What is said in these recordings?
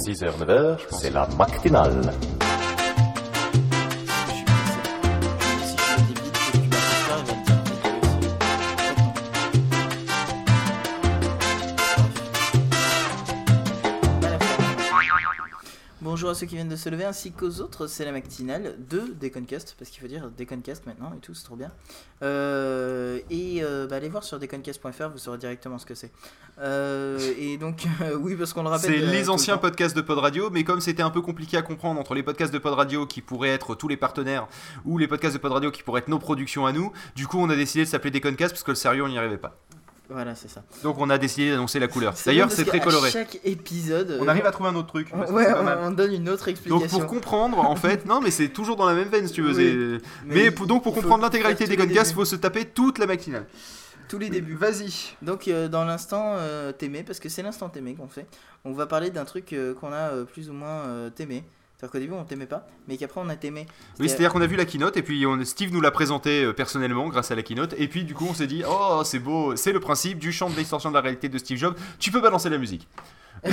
6h, 9h, c'est la matinale. Bonjour à ceux qui viennent de se lever ainsi qu'aux autres, c'est la matinale de Deconcast, parce qu'il faut dire Deconcast maintenant et tout, c'est trop bien. Euh, et euh, bah, allez voir sur deconcast.fr, vous saurez directement ce que c'est. Euh, et donc, oui, parce qu'on le rappelle. C'est les le anciens podcasts de Pod Radio, mais comme c'était un peu compliqué à comprendre entre les podcasts de Pod Radio qui pourraient être tous les partenaires ou les podcasts de Pod Radio qui pourraient être nos productions à nous, du coup on a décidé de s'appeler Deconcast parce que le sérieux on n'y arrivait pas. Voilà, c'est ça. Donc on a décidé d'annoncer la couleur. D'ailleurs c'est très coloré. chaque épisode. On euh, arrive à trouver un autre truc. Ouais, on, donne une autre Donc explication. pour comprendre, en fait, non mais c'est toujours dans la même veine si tu veux. Oui. Mais, pour- donc pour comprendre l'intégralité des Deconcast, il faut se taper toute la matinale. Tous les débuts. Vas-y. Donc euh, dans l'instant euh, t'aimer, parce que c'est l'instant t'aimer qu'on fait, on va parler d'un truc euh, qu'on a euh, plus ou moins euh, t'aimé. C'est-à-dire qu'au début on t'aimait pas, mais qu'après on a t'aimé. Oui, c'est-à-dire qu'on a vu la keynote et puis on- Steve nous l'a présenté euh, personnellement grâce à la keynote et puis du coup on s'est dit oh c'est beau, c'est le principe du champ de l'extension de la réalité de Steve Jobs. Tu peux balancer la musique.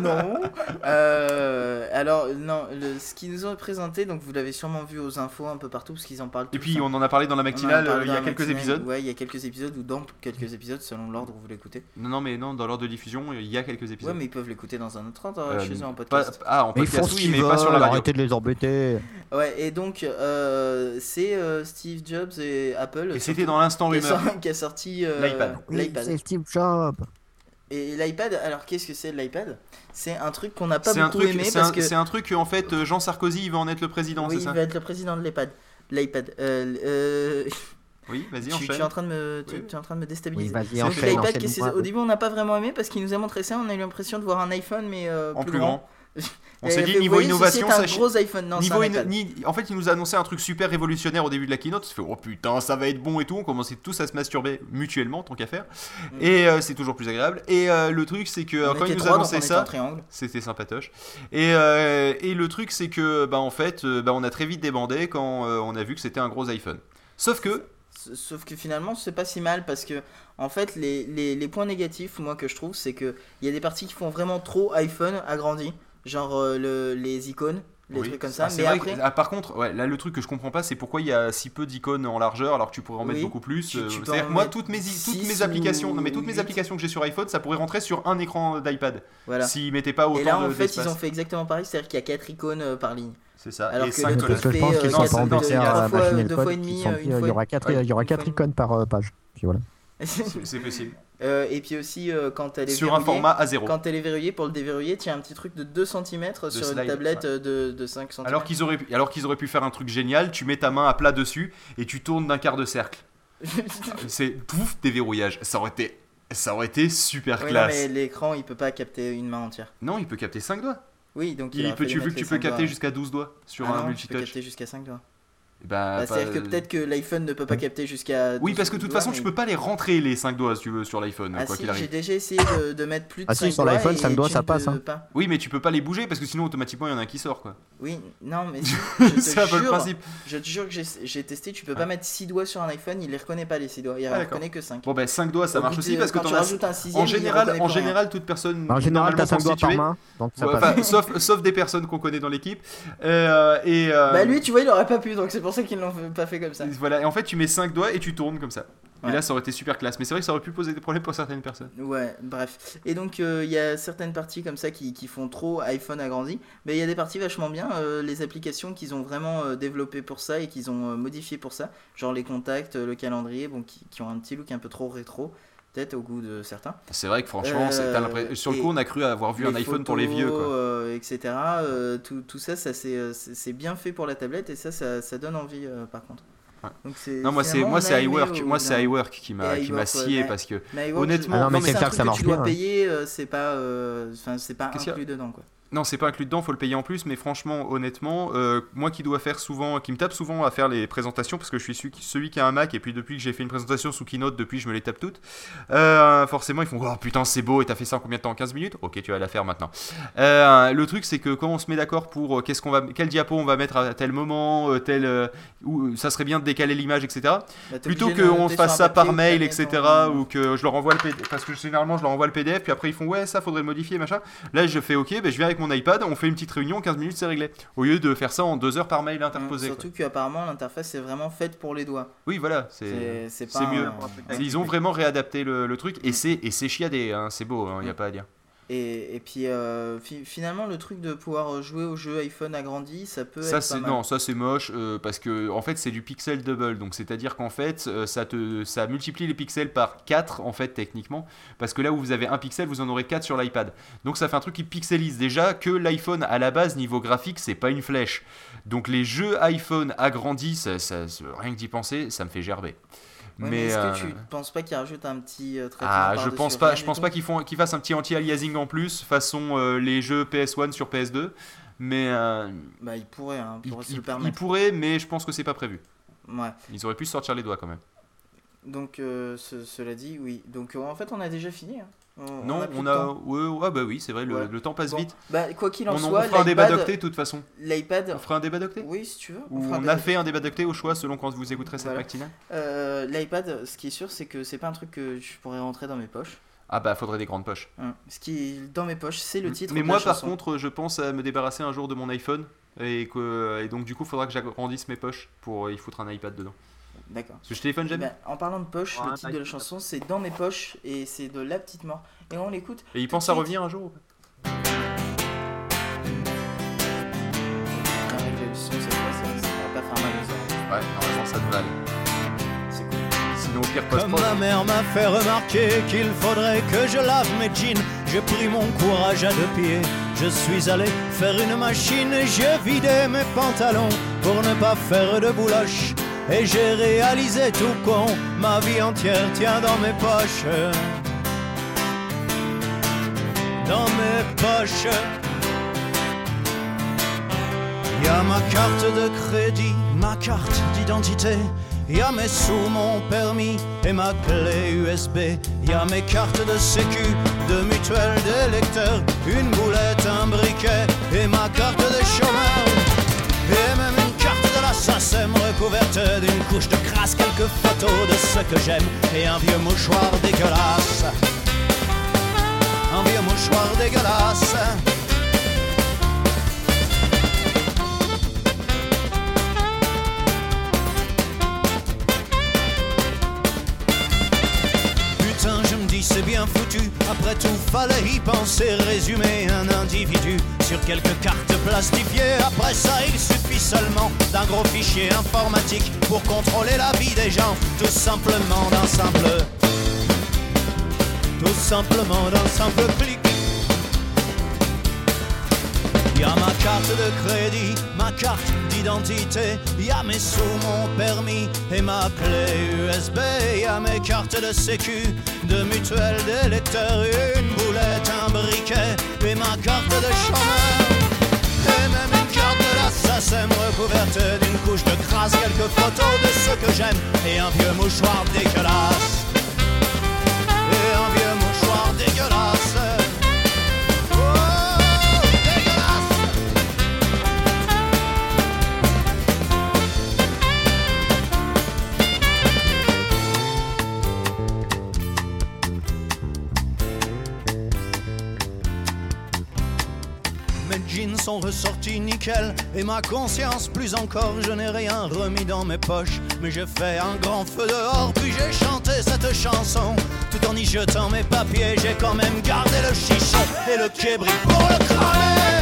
non. Euh, alors non, le- ce qu'ils nous ont présenté, donc vous l'avez sûrement vu aux infos un peu partout parce qu'ils en parlent. Et puis on en a parlé dans la matinale euh, il y a quelques matinale. épisodes. Ouais, il y a quelques épisodes ou dans quelques épisodes selon l'ordre où vous l'écoutez. Non non mais non dans l'ordre de diffusion il y a quelques Ouais, épisodes. mais ils peuvent l'écouter dans un autre ordre Euh, chez eux en pas- podcast. ah en Mais ils font ce qu'ils pas sur la veulent, arrêtez de les embêter. Ouais, et donc euh, c'est euh, Steve Jobs et Apple. Et c'était dans l'instant rumeur. sorti- qui a sorti euh, L'iPad. l'iPad. C'est Steve Jobs. Et l'iPad, alors qu'est-ce que c'est l'iPad? C'est un truc qu'on n'a pas un beaucoup truc, aimé c'est parce un, que c'est un truc que, en fait euh, Jean Sarkozy il va en être le président, oui, c'est il ça va être le président de l'iPad. L'iPad. Euh, euh, Oui, vas-y tu, tu enchaîne. es en train de me, tu, Oui. tu es en train de me Oui, déstabiliser. vas-y, enchaîne, l'iPad, au début on n'a pas vraiment aimé parce qu'il nous a montré ça, on a eu l'impression de voir un iPhone mais euh, En plus grand. On s'est dit niveau innovation, c'est un ça gros iPhone. Non, c'est Niveau in- ni- en fait, il nous a annoncé un truc super révolutionnaire au début de la keynote. On se fait oh putain, ça va être bon et tout. On commençait tous à se masturber mutuellement, tant qu'à faire. Mm. Et euh, c'est toujours plus agréable. Et euh, le truc, c'est que On euh, quand il nous a annoncé ça, c'était sympatoche. Et, euh, et le truc, c'est que bah en fait, bah, on a très vite débandé quand on a vu que c'était un gros iPhone. Sauf que Sauf que finalement, c'est pas si mal parce que, en fait, les, les, les points négatifs, moi, que je trouve, c'est que il y a des parties qui font vraiment trop iPhone agrandi, genre euh, le, les icônes, les Oui. trucs comme ça. Ah, c'est mais vrai après, que- ah, par contre, ouais, là le truc que je comprends pas, c'est pourquoi il y a si peu d'icônes en largeur alors que tu pourrais en mettre Oui. beaucoup plus. Tu- euh, C'est-à-dire en que moi, toutes mes, toutes six mes applications, ou non mais toutes mes applications que j'ai sur iPhone, ça pourrait rentrer sur un écran d'iPad. voilà. S'ils mettaient pas autant Et là, en de- fait, ils ont fait exactement pareille, c'est-à-dire qu'il y a 4 icônes euh, par ligne. C'est ça. Alors et que le je pense qu'ils sont pas embêtés il y a à machiner deux le fois code. Il y aura 4 ouais, il y aura une quatre fois- icônes par page. Puis voilà. C'est- possible. Euh, et puis aussi, euh, quand elle est Sur un verrouillée, format A0. Quand elle est verrouillée, pour le déverrouiller, tu as un petit truc de 2 cm sur une tablette ouais. euh, de, de 5 cm. Alors qu'ils auraient, pu- alors qu'ils auraient pu faire un truc génial, tu mets ta main à plat dessus et tu tournes d'un quart de cercle. C'est pouf déverrouillage. Ça aurait été, ça aurait été super non, classe. mais l'écran il peut pas capter une main entière. Non, il peut capter 5 doigts. Oui, donc Il peut, tu mettre que tu peux capter jusqu'à 12 doigts sur Ah un non, tu peux multitouch. capter jusqu'à 5 doigts. Bah, pas- C'est-à-dire que peut-être que l'iPhone ne peut pas capter jusqu'à. Oui, 12 parce que de toute doigts, façon, mais- tu peux pas les rentrer les 5 doigts si tu veux sur l'iPhone, Ah quoi si, qu'il j'ai déjà essayé de, de mettre plus de Ah si, 5 sur l'iPhone, et 5 doigts, ça passe, hein. pas. Oui, mais tu peux pas les bouger parce que sinon automatiquement il y en a un qui sort quoi. Oui, non, mais je te C'est un peu le jure, principe. je te jure que j'ai j'ai testé, tu peux Ah. pas mettre 6 doigts sur un iPhone, il les reconnaît pas les 6 doigts, il Ah, reconnaît que 5. Bon ben 5 doigts ça Au marche aussi de- parce que t'en tu as rajoutes un sixième, en général en général toute personne En général, t'as normalement 5 doigts par main. Donc ça passe. sauf, sauf des personnes qu'on connaît dans l'équipe. Euh, et euh, Bah lui, tu vois, il aurait pas pu, donc c'est pour ça qu'ils l'ont pas fait comme ça. voilà. Et en fait, tu mets 5 doigts et tu tournes comme ça. Ouais. Et là, ça aurait été super classe. Mais c'est vrai que ça aurait pu poser des problèmes pour certaines personnes. Ouais, bref. Et donc, euh, il y a certaines parties comme ça qui, qui font trop iPhone agrandi, mais il y a des parties vachement bien, euh, les applications qu'ils ont vraiment euh, développées pour ça et qu'ils ont modifiées pour ça, genre les contacts, le calendrier, bon, qui, qui ont un petit look un peu trop rétro, peut-être au goût de certains. C'est vrai que franchement, Euh, sur le et coup, on a cru avoir vu un iPhone pour les vieux. Quoi. euh, etc. euh, tout, tout ça, ça c'est bien fait pour la tablette et ça, ça, ça donne envie euh, par contre. Ouais. Donc, c'est- Non, moi c'est moi c'est iWork. Moi c'est iWork qui m'a qui m'a ouais, scié parce que Honnêtement- je- Ah non, mais c'est un clair que truc ça marche tu dois bien, hein. payer, euh, c'est pas, euh, enfin c'est pas inclus dedans quoi. Non, c'est pas inclus dedans, faut le payer en plus, mais franchement, honnêtement, euh, moi qui dois faire souvent, qui me tape souvent à faire les présentations, parce que je suis celui qui, a un Mac, et puis depuis que j'ai fait une présentation sous Keynote, depuis je me les tape toutes, euh, forcément ils font Oh putain, c'est beau, et t'as fait ça en combien de temps? 15 minutes? Ok, tu vas la faire maintenant. Euh, le truc, c'est que quand on se met d'accord pour qu'est-ce qu'on va, quel diapo on va mettre à tel moment, tel, où ça serait bien de décaler l'image, etc. Bah, Plutôt qu'on se fasse ça par mail, etc. en- Ou que je leur envoie le PDF. Parce que généralement, je leur envoie le PDF, puis après ils font ouais, ça faudrait le modifier, machin. Là, je fais ok, ben, je viens avec mon iPad, on fait une petite réunion, 15 minutes, c'est réglé. Au lieu de faire ça en deux heures par mail interposé. Surtout qu'apparemment l'interface est vraiment faite pour les doigts. Oui, voilà, c'est. Mieux. un- Ils ont vraiment réadapté le, le truc et c'est et c'est chiadé, hein, c'est beau, il n'y a pas à dire. Et, et puis euh, fi- finalement le truc de pouvoir jouer aux jeux iPhone agrandi, ça peut Ça être pas mal. non, ça c'est moche euh, parce que en fait c'est du pixel double, donc c'est-à-dire qu'en fait euh, ça te ça multiplie les pixels par 4 en fait techniquement parce que là où vous avez un pixel, vous en aurez 4 sur l'iPad. Donc ça fait un truc qui pixelise déjà que l'iPhone à la base niveau graphique, c'est pas une flèche. Donc les jeux iPhone agrandis, ça, ça- rien que d'y penser, ça me fait gerber. Ouais, mais est-ce euh, que tu penses pas qu'ils rajoutent un petit euh, traitement Ah, je pense pas, je pense pas qu'ils font, qu'ils fassent un petit anti-aliasing en plus, façon euh, les jeux PS1 sur PS2. Mais euh, Bah ils pourraient, hein, ils pourraient se ils mais je pense que c'est pas prévu. Ouais. Ils auraient pu se sortir les doigts quand même. Donc euh, ce- cela dit, oui. Donc euh, en fait on a déjà fini. hein. On- non, on a, ouais, ouais, bah oui, c'est vrai, le, Ouais. le temps passe Bon, vite. Bah quoi qu'il en On, soit, on fera un débat d'octet de toute façon. l'iPad, On fera un débat d'octet oui si tu veux. Fera on a fait un débat d'octet au choix selon quand vous écouterez cette Voilà. matinale Euh, L'iPad, ce qui est sûr, c'est que c'est pas un truc que je pourrais rentrer dans mes poches. Ah bah faudrait des grandes poches. Hein. Ce qui est dans mes poches, c'est le titre. Mais de moi la par chanson. contre, je pense à me débarrasser un jour de mon iPhone. Et, que, et donc du coup, faudra que j'agrandisse mes poches pour y foutre un iPad dedans. D'accord. Parce que je téléphone Eh jamais. ben, en parlant de poche, Ouais, le titre de la chanson, c'est dans mes poches et c'est de la petite mort. Et on l'écoute. Et il pense de à revenir un jour ou pas Avec le son, cette fois, ça, ça va pas faire mal aux oreilles. Ouais, normalement ça devrait aller. C'est cool. Sinon au pire Comme post ma mère m'a fait remarquer qu'il faudrait que je lave mes jeans, j'ai pris mon courage à deux pieds. Je suis allé faire une machine et j'ai vidé mes pantalons pour ne pas faire de bouloche. Et j'ai réalisé tout con, ma vie entière tient dans mes poches. Dans mes poches. Y a ma carte de crédit, ma carte d'identité. Y a mes sous, mon permis et ma clé USB. Y a mes cartes de sécu, de mutuelle, d'électeur. Une boulette, un briquet et ma carte de chômeur. Quelques photos de ce que j'aime et un vieux mouchoir dégueulasse. Un vieux mouchoir dégueulasse. Putain, je me dis c'est bien foutu. Après tout, fallait y penser. Résumer un individu sur quelques cartes plastifiées. Après ça, il suffit seulement d'un gros fichier informatique pour contrôler la vie des gens. Tout simplement d'un simple. Tout simplement d'un simple clic. Y a ma carte de crédit, ma carte d'identité, y a mes sous, mon permis et ma clé USB, y a mes cartes de sécu, de mutuelle, d'électeur, une boulette, un briquet et ma carte de chômeur. Et SACEM recouverte d'une couche de crasse, quelques photos de ce que j'aime et un vieux mouchoir dégueulasse. Et un vieux mouchoir dégueulasse. Oh, dégueulasse. Mes jeans sont ressortis et ma conscience plus encore. Je n'ai rien remis dans mes poches, mais j'ai fait un grand feu dehors. Puis j'ai chanté cette chanson tout en y jetant mes papiers. J'ai quand même gardé le chichon et le kébri pour le cramer.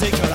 take her.